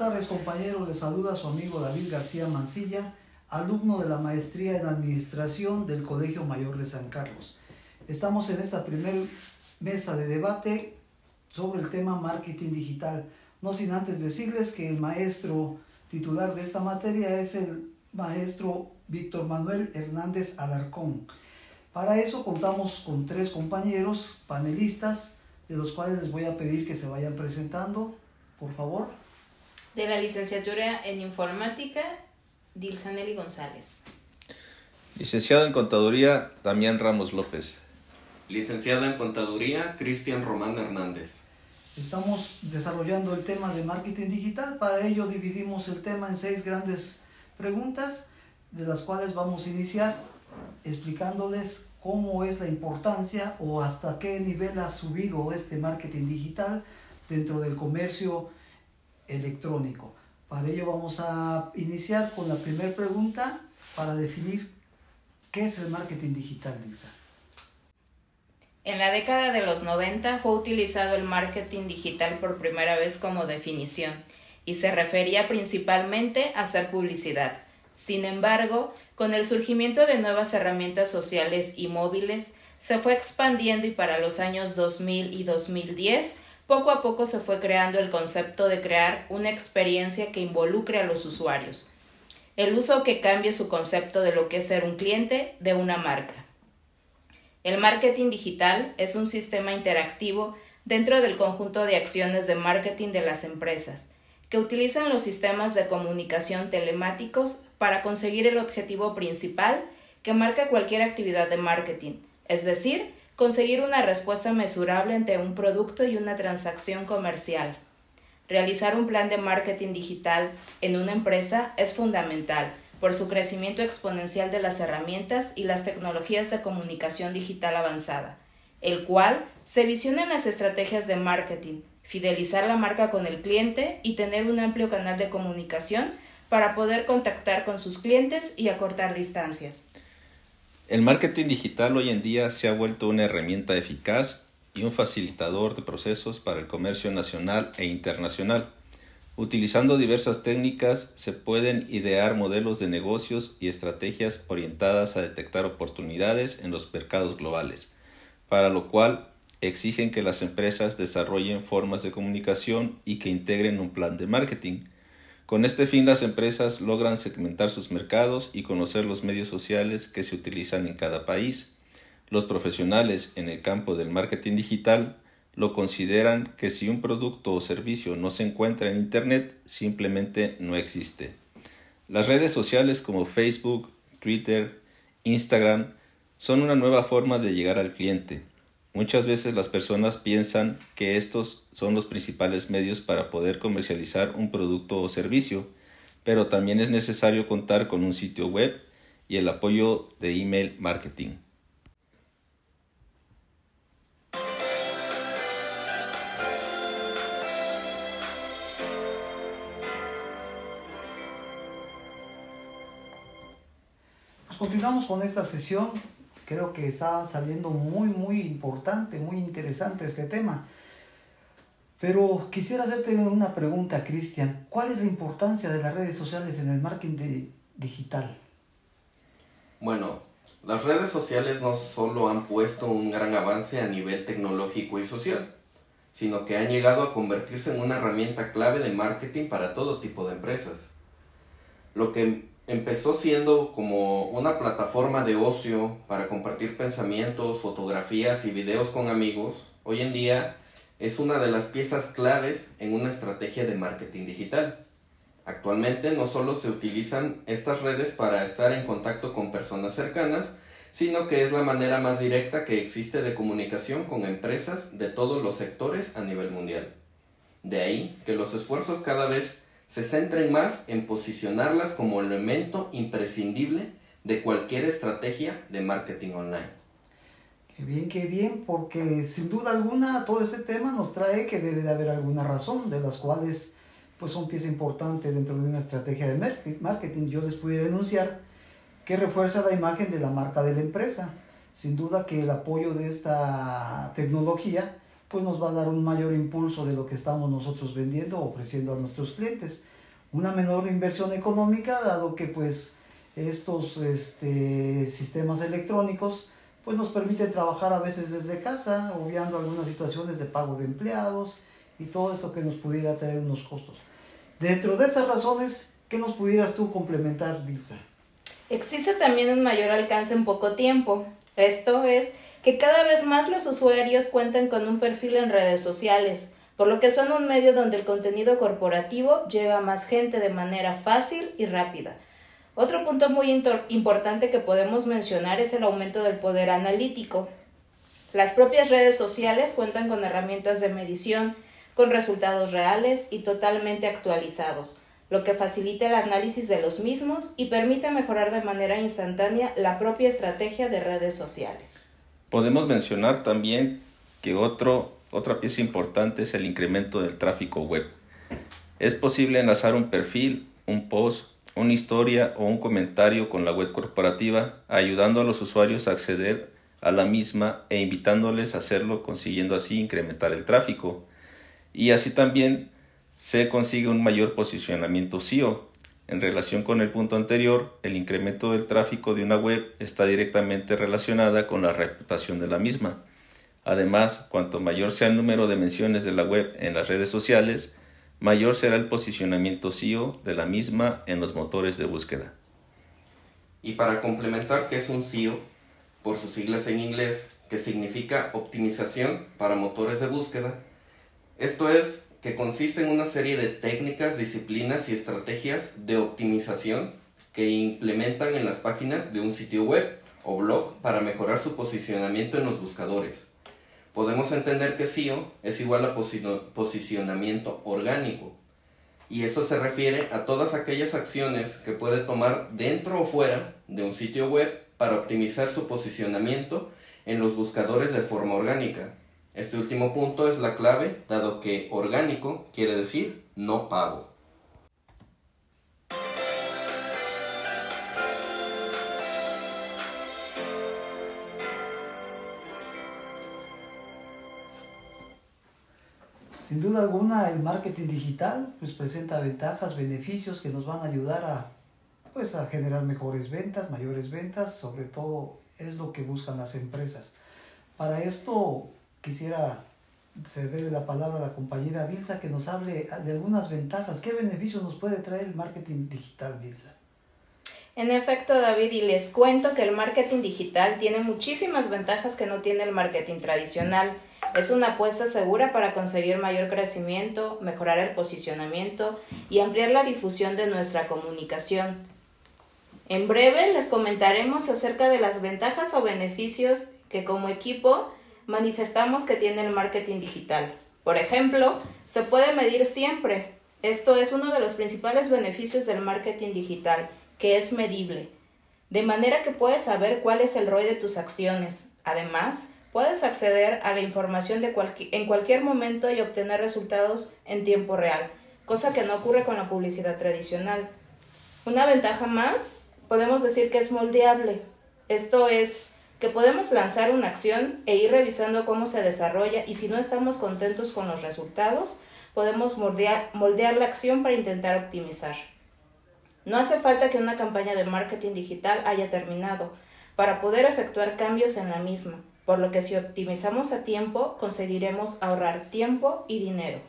tardes compañeros, les saluda su amigo David García Mancilla, alumno de la maestría en administración del Colegio Mayor de San Carlos. Estamos en esta primera mesa de debate sobre el tema marketing digital. No sin antes decirles que el maestro titular de esta materia es el maestro Víctor Manuel Hernández Alarcón. Para eso contamos con tres compañeros panelistas, de los cuales les voy a pedir que se vayan presentando, por favor. De la licenciatura en informática, Dilsaneli González. Licenciado en Contaduría, Damián Ramos López. Licenciado en Contaduría, Cristian Román Hernández. Estamos desarrollando el tema de marketing digital. Para ello dividimos el tema en seis grandes preguntas, de las cuales vamos a iniciar explicándoles cómo es la importancia o hasta qué nivel ha subido este marketing digital dentro del comercio electrónico. Para ello vamos a iniciar con la primera pregunta para definir qué es el marketing digital, Nilsa. En la década de los 90 fue utilizado el marketing digital por primera vez como definición y se refería principalmente a hacer publicidad. Sin embargo, con el surgimiento de nuevas herramientas sociales y móviles, se fue expandiendo y para los años 2000 y 2010, poco a poco se fue creando el concepto de crear una experiencia que involucre a los usuarios. El uso que cambie su concepto de lo que es ser un cliente de una marca. El marketing digital es un sistema interactivo dentro del conjunto de acciones de marketing de las empresas, que utilizan los sistemas de comunicación telemáticos para conseguir el objetivo principal que marca cualquier actividad de marketing, es decir, conseguir una respuesta mesurable ante un producto y una transacción comercial. Realizar un plan de marketing digital en una empresa es fundamental por su crecimiento exponencial de las herramientas y las tecnologías de comunicación digital avanzada, el cual se visiona en las estrategias de marketing, fidelizar la marca con el cliente y tener un amplio canal de comunicación para poder contactar con sus clientes y acortar distancias. El marketing digital hoy en día se ha vuelto una herramienta eficaz y un facilitador de procesos para el comercio nacional e internacional. Utilizando diversas técnicas se pueden idear modelos de negocios y estrategias orientadas a detectar oportunidades en los mercados globales, para lo cual exigen que las empresas desarrollen formas de comunicación y que integren un plan de marketing. Con este fin las empresas logran segmentar sus mercados y conocer los medios sociales que se utilizan en cada país. Los profesionales en el campo del marketing digital lo consideran que si un producto o servicio no se encuentra en Internet, simplemente no existe. Las redes sociales como Facebook, Twitter, Instagram son una nueva forma de llegar al cliente. Muchas veces las personas piensan que estos son los principales medios para poder comercializar un producto o servicio, pero también es necesario contar con un sitio web y el apoyo de email marketing. Pues continuamos con esta sesión creo que está saliendo muy, muy importante, muy interesante este tema. Pero quisiera hacerte una pregunta, Cristian. ¿Cuál es la importancia de las redes sociales en el marketing digital? Bueno, las redes sociales no solo han puesto un gran avance a nivel tecnológico y social, sino que han llegado a convertirse en una herramienta clave de marketing para todo tipo de empresas. Lo que empezó siendo como una plataforma de ocio para compartir pensamientos, fotografías y videos con amigos, hoy en día es una de las piezas claves en una estrategia de marketing digital. Actualmente no solo se utilizan estas redes para estar en contacto con personas cercanas, sino que es la manera más directa que existe de comunicación con empresas de todos los sectores a nivel mundial. De ahí que los esfuerzos cada vez se centren más en posicionarlas como elemento imprescindible de cualquier estrategia de marketing online. Qué bien, qué bien, porque sin duda alguna todo este tema nos trae que debe de haber alguna razón, de las cuales pues son pieza importante dentro de una estrategia de marketing. Yo les pudiera denunciar que refuerza la imagen de la marca de la empresa. Sin duda que el apoyo de esta tecnología pues nos va a dar un mayor impulso de lo que estamos nosotros vendiendo o ofreciendo a nuestros clientes. Una menor inversión económica, dado que pues estos este, sistemas electrónicos pues nos permiten trabajar a veces desde casa, obviando algunas situaciones de pago de empleados y todo esto que nos pudiera traer unos costos. Dentro de estas razones, ¿qué nos pudieras tú complementar, Dilsa? Existe también un mayor alcance en poco tiempo. Esto es que cada vez más los usuarios cuentan con un perfil en redes sociales, por lo que son un medio donde el contenido corporativo llega a más gente de manera fácil y rápida. Otro punto muy importante que podemos mencionar es el aumento del poder analítico. Las propias redes sociales cuentan con herramientas de medición, con resultados reales y totalmente actualizados, lo que facilita el análisis de los mismos y permite mejorar de manera instantánea la propia estrategia de redes sociales. Podemos mencionar también que otro, otra pieza importante es el incremento del tráfico web. Es posible enlazar un perfil, un post, una historia o un comentario con la web corporativa, ayudando a los usuarios a acceder a la misma e invitándoles a hacerlo, consiguiendo así incrementar el tráfico. Y así también se consigue un mayor posicionamiento SEO. En relación con el punto anterior, el incremento del tráfico de una web está directamente relacionada con la reputación de la misma. Además, cuanto mayor sea el número de menciones de la web en las redes sociales, mayor será el posicionamiento SEO de la misma en los motores de búsqueda. Y para complementar qué es un SEO, por sus siglas en inglés, que significa optimización para motores de búsqueda, esto es que consiste en una serie de técnicas, disciplinas y estrategias de optimización que implementan en las páginas de un sitio web o blog para mejorar su posicionamiento en los buscadores. Podemos entender que SEO es igual a posicionamiento orgánico, y eso se refiere a todas aquellas acciones que puede tomar dentro o fuera de un sitio web para optimizar su posicionamiento en los buscadores de forma orgánica, este último punto es la clave, dado que orgánico quiere decir no pago. Sin duda alguna, el marketing digital pues, presenta ventajas, beneficios que nos van a ayudar a, pues, a generar mejores ventas, mayores ventas, sobre todo es lo que buscan las empresas. Para esto, quisiera cederle la palabra a la compañera Dilsa que nos hable de algunas ventajas. ¿Qué beneficios nos puede traer el marketing digital, Dilsa? En efecto, David, y les cuento que el marketing digital tiene muchísimas ventajas que no tiene el marketing tradicional. Es una apuesta segura para conseguir mayor crecimiento, mejorar el posicionamiento y ampliar la difusión de nuestra comunicación. En breve les comentaremos acerca de las ventajas o beneficios que como equipo manifestamos que tiene el marketing digital. Por ejemplo, se puede medir siempre. Esto es uno de los principales beneficios del marketing digital, que es medible. De manera que puedes saber cuál es el ROI de tus acciones. Además, puedes acceder a la información en cualquier momento y obtener resultados en tiempo real, cosa que no ocurre con la publicidad tradicional. Una ventaja más, podemos decir que es moldeable. Esto es, que podemos lanzar una acción e ir revisando cómo se desarrolla y si no estamos contentos con los resultados, podemos moldear, moldear la acción para intentar optimizar. No hace falta que una campaña de marketing digital haya terminado para poder efectuar cambios en la misma, por lo que si optimizamos a tiempo conseguiremos ahorrar tiempo y dinero.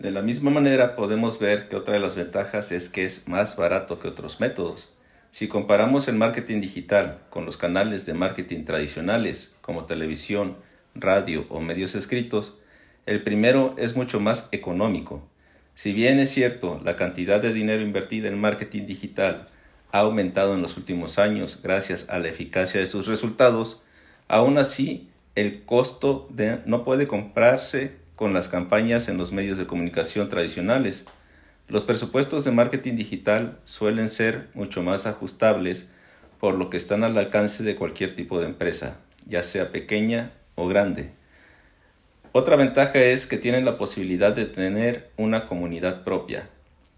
De la misma manera podemos ver que otra de las ventajas es que es más barato que otros métodos. Si comparamos el marketing digital con los canales de marketing tradicionales como televisión, radio o medios escritos, el primero es mucho más económico. Si bien es cierto, la cantidad de dinero invertida en marketing digital ha aumentado en los últimos años gracias a la eficacia de sus resultados, aún así el costo no puede comprarse con las campañas en los medios de comunicación tradicionales. Los presupuestos de marketing digital suelen ser mucho más ajustables, por lo que están al alcance de cualquier tipo de empresa, ya sea pequeña o grande. Otra ventaja es que tienen la posibilidad de tener una comunidad propia.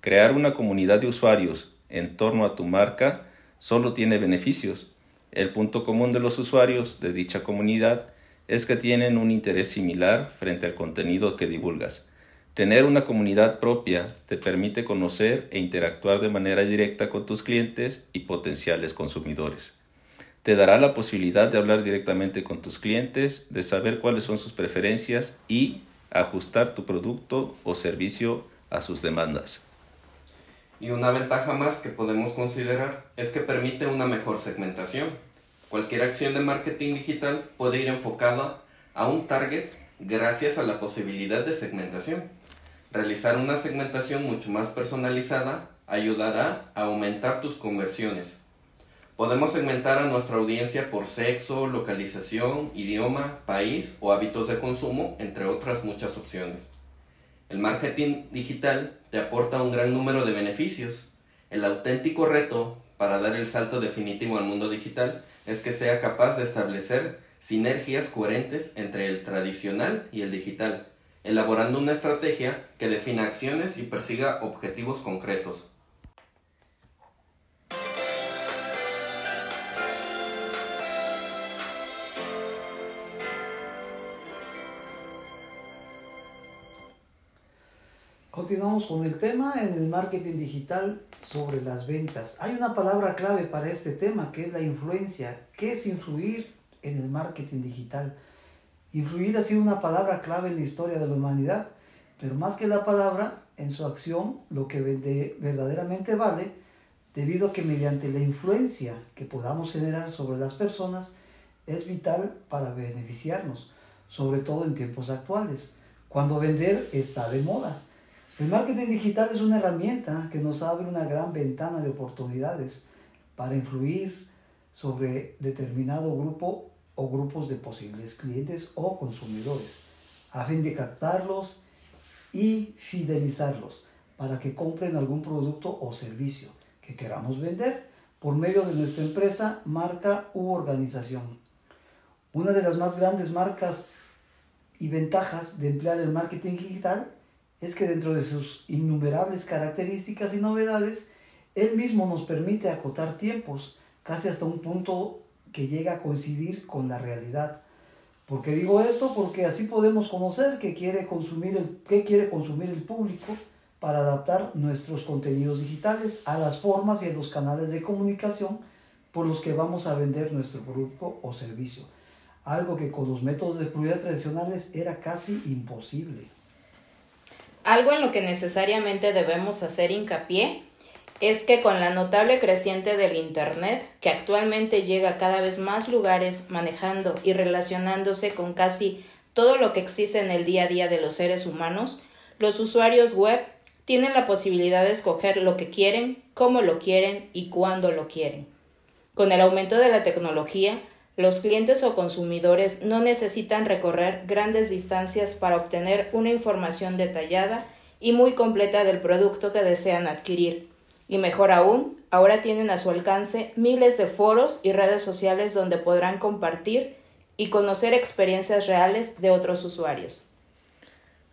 Crear una comunidad de usuarios en torno a tu marca solo tiene beneficios. El punto común de los usuarios de dicha comunidad es que tienen un interés similar frente al contenido que divulgas. Tener una comunidad propia te permite conocer e interactuar de manera directa con tus clientes y potenciales consumidores. Te dará la posibilidad de hablar directamente con tus clientes, de saber cuáles son sus preferencias y ajustar tu producto o servicio a sus demandas. Y una ventaja más que podemos considerar es que permite una mejor segmentación. Cualquier acción de marketing digital puede ir enfocada a un target gracias a la posibilidad de segmentación. Realizar una segmentación mucho más personalizada ayudará a aumentar tus conversiones. Podemos segmentar a nuestra audiencia por sexo, localización, idioma, país o hábitos de consumo, entre otras muchas opciones. El marketing digital te aporta un gran número de beneficios. El auténtico reto para dar el salto definitivo al mundo digital es que sea capaz de establecer sinergias coherentes entre el tradicional y el digital, elaborando una estrategia que defina acciones y persiga objetivos concretos. Continuamos con el tema en el marketing digital sobre las ventas. Hay una palabra clave para este tema que es la influencia. ¿Qué es influir en el marketing digital? Influir ha sido una palabra clave en la historia de la humanidad, pero más que la palabra, en su acción, lo que verdaderamente vale, debido a que mediante la influencia que podamos generar sobre las personas, es vital para beneficiarnos, sobre todo en tiempos actuales, cuando vender está de moda. El marketing digital es una herramienta que nos abre una gran ventana de oportunidades para influir sobre determinado grupo o grupos de posibles clientes o consumidores, a fin de captarlos y fidelizarlos para que compren algún producto o servicio que queramos vender por medio de nuestra empresa, marca u organización. Una de las más grandes marcas y ventajas de emplear el marketing digital es que dentro de sus innumerables características y novedades, él mismo nos permite acotar tiempos, casi hasta un punto que llega a coincidir con la realidad. ¿Por qué digo esto? Porque así podemos conocer qué quiere consumir el, qué quiere consumir el público para adaptar nuestros contenidos digitales a las formas y a los canales de comunicación por los que vamos a vender nuestro producto o servicio. Algo que con los métodos de publicidad tradicionales era casi imposible. Algo en lo que necesariamente debemos hacer hincapié es que con la notable creciente del Internet, que actualmente llega a cada vez más lugares manejando y relacionándose con casi todo lo que existe en el día a día de los seres humanos, los usuarios web tienen la posibilidad de escoger lo que quieren, cómo lo quieren y cuándo lo quieren. Con el aumento de la tecnología, los clientes o consumidores no necesitan recorrer grandes distancias para obtener una información detallada y muy completa del producto que desean adquirir. Y mejor aún, ahora tienen a su alcance miles de foros y redes sociales donde podrán compartir y conocer experiencias reales de otros usuarios.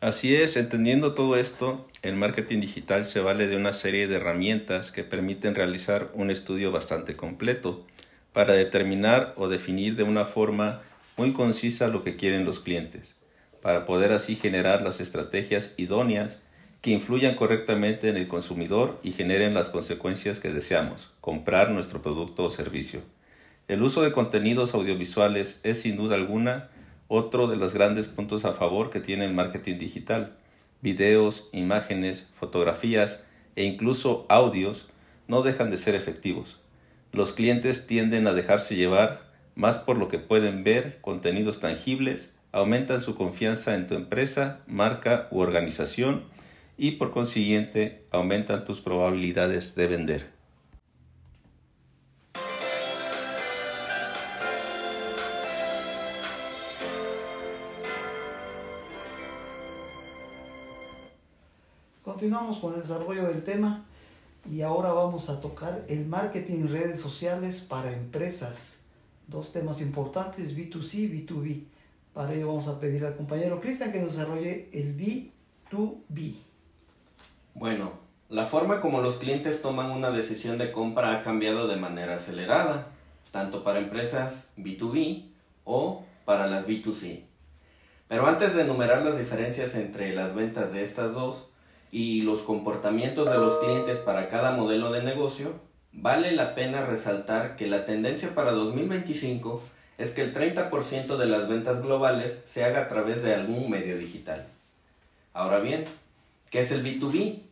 Así es, entendiendo todo esto, el marketing digital se vale de una serie de herramientas que permiten realizar un estudio bastante completo para determinar o definir de una forma muy concisa lo que quieren los clientes, para poder así generar las estrategias idóneas que influyan correctamente en el consumidor y generen las consecuencias que deseamos, comprar nuestro producto o servicio. El uso de contenidos audiovisuales es sin duda alguna otro de los grandes puntos a favor que tiene el marketing digital. Videos, imágenes, fotografías e incluso audios no dejan de ser efectivos los clientes tienden a dejarse llevar más por lo que pueden ver, contenidos tangibles, aumentan su confianza en tu empresa, marca u organización y por consiguiente aumentan tus probabilidades de vender. Continuamos con el desarrollo del tema y ahora vamos a tocar el marketing en redes sociales para empresas. Dos temas importantes, B2C y B2B. Para ello vamos a pedir al compañero Cristian que desarrolle el B2B. Bueno, la forma como los clientes toman una decisión de compra ha cambiado de manera acelerada, tanto para empresas B2B o para las B2C. Pero antes de enumerar las diferencias entre las ventas de estas dos y los comportamientos de los clientes para cada modelo de negocio, vale la pena resaltar que la tendencia para 2025 es que el 30% de las ventas globales se haga a través de algún medio digital. Ahora bien, ¿qué es el B2B?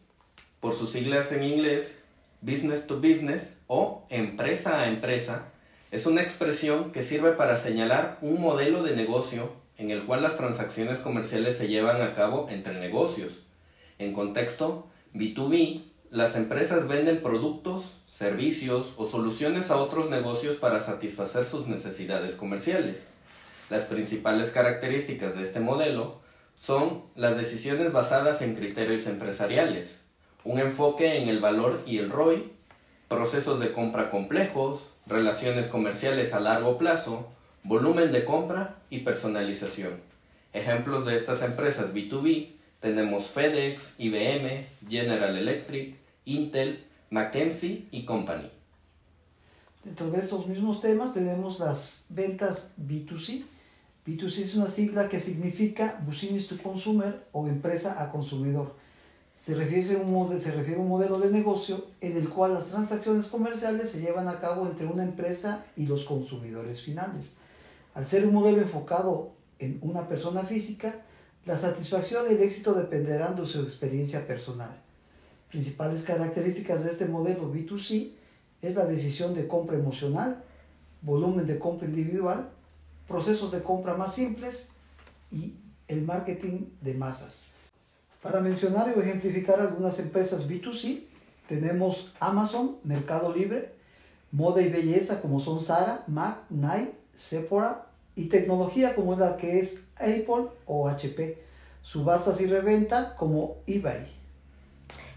Por sus siglas en inglés, Business to Business o empresa a empresa, es una expresión que sirve para señalar un modelo de negocio en el cual las transacciones comerciales se llevan a cabo entre negocios. En contexto B2B, las empresas venden productos, servicios o soluciones a otros negocios para satisfacer sus necesidades comerciales. Las principales características de este modelo son las decisiones basadas en criterios empresariales, un enfoque en el valor y el ROI, procesos de compra complejos, relaciones comerciales a largo plazo, volumen de compra y personalización. Ejemplos de estas empresas B2B tenemos FedEx, IBM, General Electric, Intel, McKinsey y Company. Dentro de estos mismos temas tenemos las ventas B2C. B2C es una sigla que significa Business to Consumer o empresa a consumidor. Se refiere, a un, se refiere un modelo de negocio en el cual las transacciones comerciales se llevan a cabo entre una empresa y los consumidores finales. Al ser un modelo enfocado en una persona física, la satisfacción y el éxito dependerán de su experiencia personal. Principales características de este modelo B2C es la decisión de compra emocional, volumen de compra individual, procesos de compra más simples y el marketing de masas. Para mencionar o ejemplificar algunas empresas B2C, tenemos Amazon, Mercado Libre, moda y belleza como son Zara, MAC, Nike, Sephora y tecnología como la que es Apple o HP, subastas y reventa como eBay.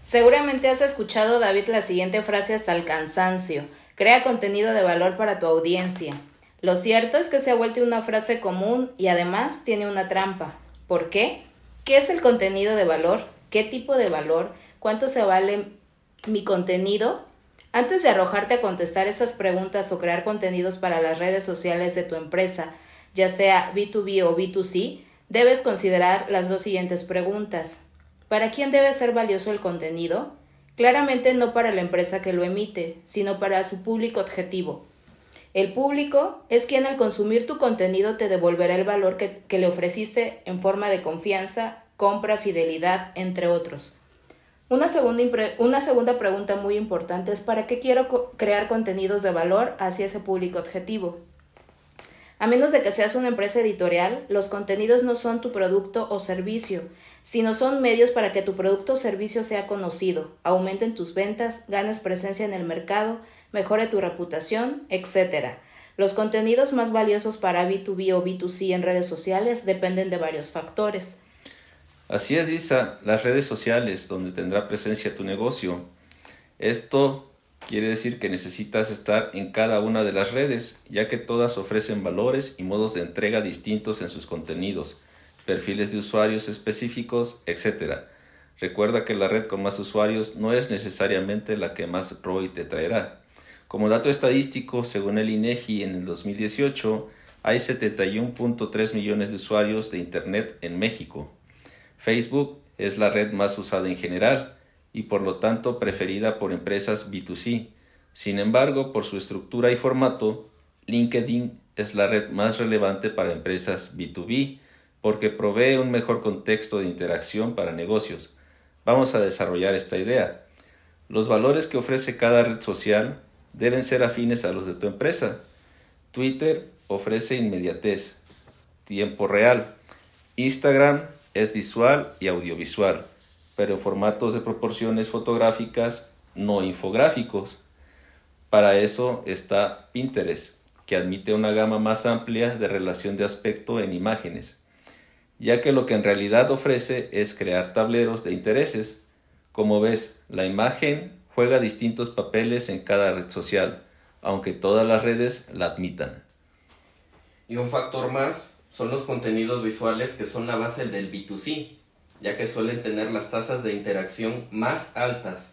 Seguramente has escuchado, David, la siguiente frase hasta el cansancio. Crea contenido de valor para tu audiencia. Lo cierto es que se ha vuelto una frase común y además tiene una trampa. ¿Por qué? ¿Qué es el contenido de valor? ¿Qué tipo de valor? ¿Cuánto se vale mi contenido? Antes de arrojarte a contestar esas preguntas o crear contenidos para las redes sociales de tu empresa, ya sea B2B o B2C, debes considerar las dos siguientes preguntas. ¿Para quién debe ser valioso el contenido? Claramente no para la empresa que lo emite, sino para su público objetivo. El público es quien al consumir tu contenido te devolverá el valor que, le ofreciste en forma de confianza, compra, fidelidad, entre otros. Una segunda, una segunda pregunta muy importante es ¿para qué quiero crear contenidos de valor hacia ese público objetivo? A menos de que seas una empresa editorial, los contenidos no son tu producto o servicio, sino son medios para que tu producto o servicio sea conocido, aumenten tus ventas, ganes presencia en el mercado, mejore tu reputación, etc. Los contenidos más valiosos para B2B o B2C en redes sociales dependen de varios factores. Así es, Isa, las redes sociales donde tendrá presencia tu negocio. Esto Quiere decir que necesitas estar en cada una de las redes, ya que todas ofrecen valores y modos de entrega distintos en sus contenidos, perfiles de usuarios específicos, etc. Recuerda que la red con más usuarios no es necesariamente la que más ROI te traerá. Como dato estadístico, según el INEGI en el 2018, hay 71.3 millones de usuarios de Internet en México. Facebook es la red más usada en general, y por lo tanto preferida por empresas B2C. Sin embargo, por su estructura y formato, LinkedIn es la red más relevante para empresas B2B porque provee un mejor contexto de interacción para negocios. Vamos a desarrollar esta idea. Los valores que ofrece cada red social deben ser afines a los de tu empresa. Twitter ofrece inmediatez, tiempo real. Instagram es visual y audiovisual pero formatos de proporciones fotográficas no infográficos. Para eso está Pinterest, que admite una gama más amplia de relación de aspecto en imágenes, ya que lo que en realidad ofrece es crear tableros de intereses. Como ves, la imagen juega distintos papeles en cada red social, aunque todas las redes la admitan. Y un factor más son los contenidos visuales que son la base del B2C, ya que suelen tener las tasas de interacción más altas,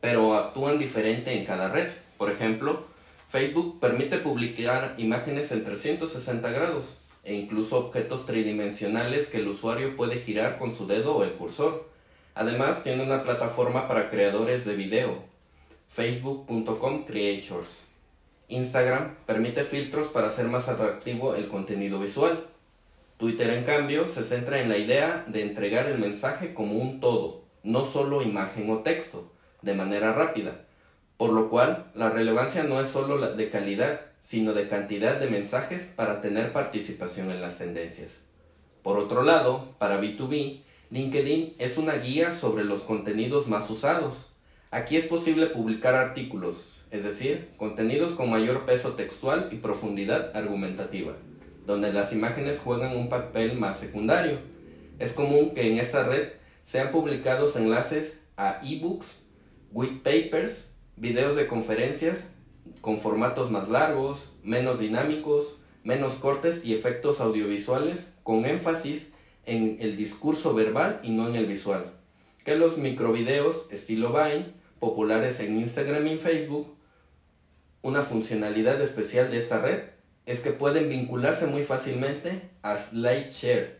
pero actúan diferente en cada red. Por ejemplo, Facebook permite publicar imágenes en 360 grados, e incluso objetos tridimensionales que el usuario puede girar con su dedo o el cursor. Además, tiene una plataforma para creadores de video, facebook.com creators. Instagram permite filtros para hacer más atractivo el contenido visual. Twitter, en cambio, se centra en la idea de entregar el mensaje como un todo, no solo imagen o texto, de manera rápida, por lo cual la relevancia no es solo de calidad, sino de cantidad de mensajes para tener participación en las tendencias. Por otro lado, para B2B, LinkedIn es una guía sobre los contenidos más usados. Aquí es posible publicar artículos, es decir, contenidos con mayor peso textual y profundidad argumentativa, donde las imágenes juegan un papel más secundario. Es común que en esta red sean publicados enlaces a ebooks, white papers, videos de conferencias con formatos más largos, menos dinámicos, menos cortes y efectos audiovisuales con énfasis en el discurso verbal y no en el visual. Que los microvideos estilo Vine, populares en Instagram y Facebook, una funcionalidad especial de esta red es que pueden vincularse muy fácilmente a SlideShare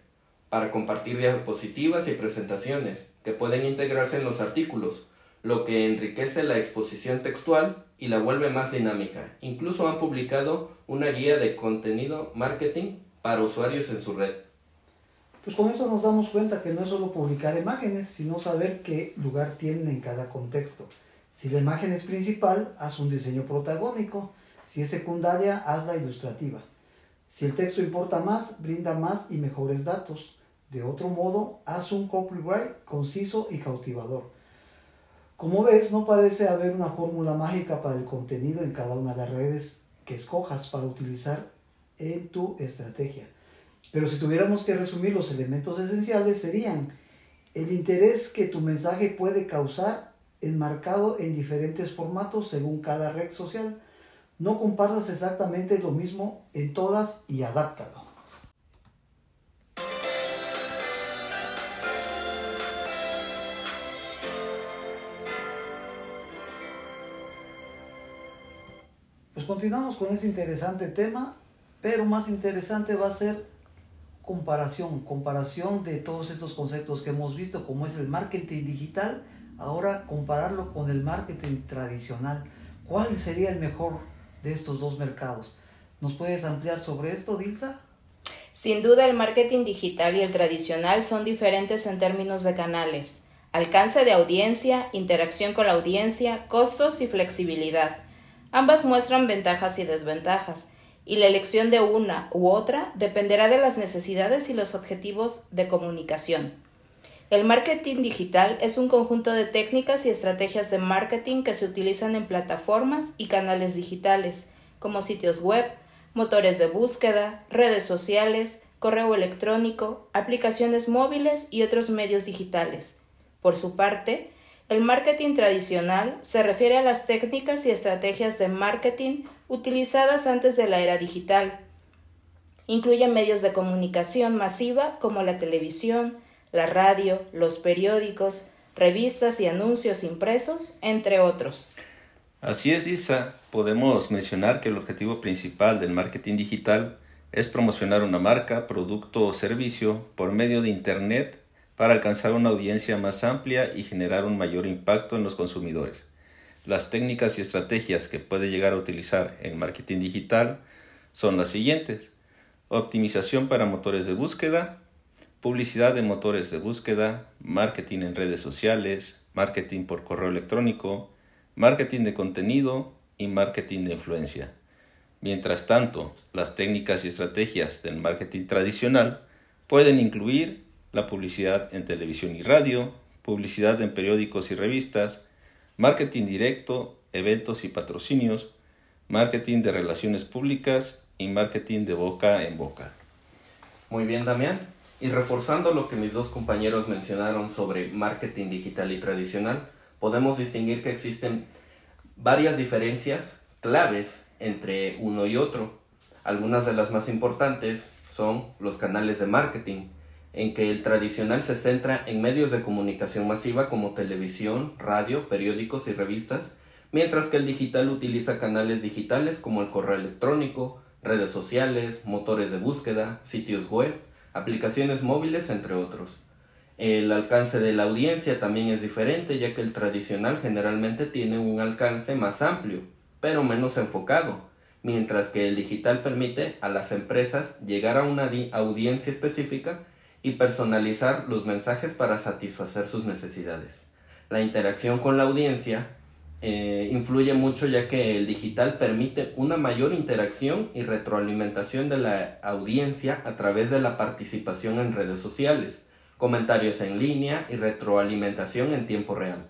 para compartir diapositivas y presentaciones que pueden integrarse en los artículos, lo que enriquece la exposición textual y la vuelve más dinámica. Incluso han publicado una guía de contenido marketing para usuarios en su red. Pues con eso nos damos cuenta que no es solo publicar imágenes, sino saber qué lugar tienen en cada contexto. Si la imagen es principal, haz un diseño protagónico. Si es secundaria, hazla ilustrativa. Si el texto importa más, brinda más y mejores datos. De otro modo, haz un copyright conciso y cautivador. Como ves, no parece haber una fórmula mágica para el contenido en cada una de las redes que escojas para utilizar en tu estrategia. Pero si tuviéramos que resumir los elementos esenciales serían el interés que tu mensaje puede causar enmarcado en diferentes formatos según cada red social. No compartas exactamente lo mismo en todas y adáptalo. Pues continuamos con ese interesante tema, pero más interesante va a ser comparación, comparación de todos estos conceptos que hemos visto, como es el marketing digital, ahora compararlo con el marketing tradicional. ¿Cuál sería el mejor de estos dos mercados? ¿Nos puedes ampliar sobre esto, Dilsa? Sin duda el marketing digital y el tradicional son diferentes en términos de canales, alcance de audiencia, interacción con la audiencia, costos y flexibilidad. Ambas muestran ventajas y desventajas, y la elección de una u otra dependerá de las necesidades y los objetivos de comunicación. El marketing digital es un conjunto de técnicas y estrategias de marketing que se utilizan en plataformas y canales digitales, como sitios web, motores de búsqueda, redes sociales, correo electrónico, aplicaciones móviles y otros medios digitales. Por su parte, el marketing tradicional se refiere a las técnicas y estrategias de marketing utilizadas antes de la era digital. Incluye medios de comunicación masiva como la televisión, la radio, los periódicos, revistas y anuncios impresos, entre otros. Así es, Isa. Podemos mencionar que el objetivo principal del marketing digital es promocionar una marca, producto o servicio por medio de Internet para alcanzar una audiencia más amplia y generar un mayor impacto en los consumidores. Las técnicas y estrategias que puede llegar a utilizar en marketing digital son las siguientes. Optimización para motores de búsqueda, publicidad de motores de búsqueda, marketing en redes sociales, marketing por correo electrónico, marketing de contenido y marketing de influencia. Mientras tanto, las técnicas y estrategias del marketing tradicional pueden incluir la publicidad en televisión y radio, publicidad en periódicos y revistas, marketing directo, eventos y patrocinios, marketing de relaciones públicas y marketing de boca en boca. Muy bien, Damián. Y reforzando lo que mis dos compañeros mencionaron sobre marketing digital y tradicional, podemos distinguir que existen varias diferencias claves entre uno y otro. Algunas de las más importantes son los canales de marketing, en que el tradicional se centra en medios de comunicación masiva como televisión, radio, periódicos y revistas, mientras que el digital utiliza canales digitales como el correo electrónico, redes sociales, motores de búsqueda, sitios web, aplicaciones móviles, entre otros. El alcance de la audiencia también es diferente, ya que el tradicional generalmente tiene un alcance más amplio, pero menos enfocado, mientras que el digital permite a las empresas llegar a una audiencia específica y personalizar los mensajes para satisfacer sus necesidades. La interacción con la audiencia eh, influye mucho ya que el digital permite una mayor interacción y retroalimentación de la audiencia a través de la participación en redes sociales, comentarios en línea y retroalimentación en tiempo real.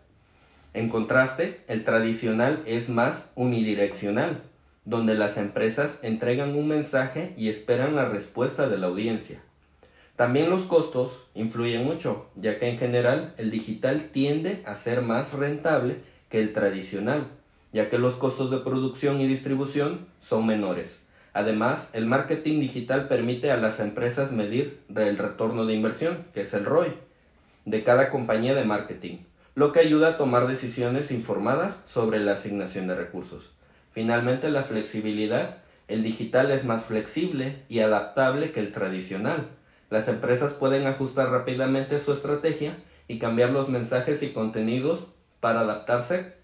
En contraste, el tradicional es más unidireccional, donde las empresas entregan un mensaje y esperan la respuesta de la audiencia. También los costos influyen mucho, ya que en general el digital tiende a ser más rentable que el tradicional, ya que los costos de producción y distribución son menores. Además, el marketing digital permite a las empresas medir el retorno de inversión, que es el ROI, de cada compañía de marketing, lo que ayuda a tomar decisiones informadas sobre la asignación de recursos. Finalmente, la flexibilidad. El digital es más flexible y adaptable que el tradicional. Las empresas pueden ajustar rápidamente su estrategia y cambiar los mensajes y contenidos para adaptarse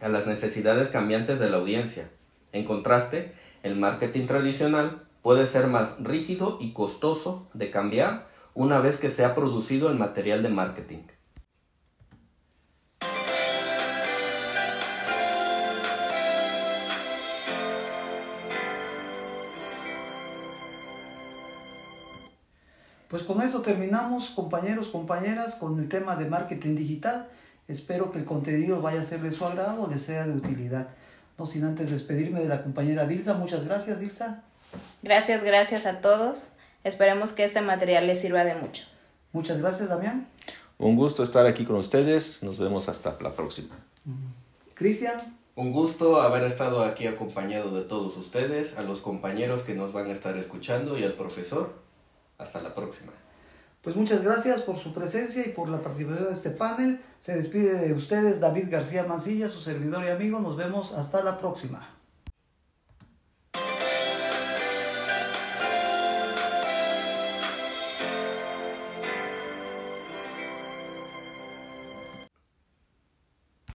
a las necesidades cambiantes de la audiencia. En contraste, el marketing tradicional puede ser más rígido y costoso de cambiar una vez que se ha producido el material de marketing. Pues con eso terminamos, compañeros, compañeras, con el tema de marketing digital. Espero que el contenido vaya a ser de su agrado, le sea de utilidad. No sin antes despedirme de la compañera Dilsa. Muchas gracias, Dilsa. Gracias, gracias a todos. Esperemos que este material les sirva de mucho. Muchas gracias, Damián. Un gusto estar aquí con ustedes. Nos vemos hasta la próxima. Cristian. Un gusto haber estado aquí acompañado de todos ustedes, a los compañeros que nos van a estar escuchando y al profesor. Hasta la próxima. Pues muchas gracias por su presencia y por la participación de este panel. Se despide de ustedes David García Mancilla, su servidor y amigo. Nos vemos hasta la próxima.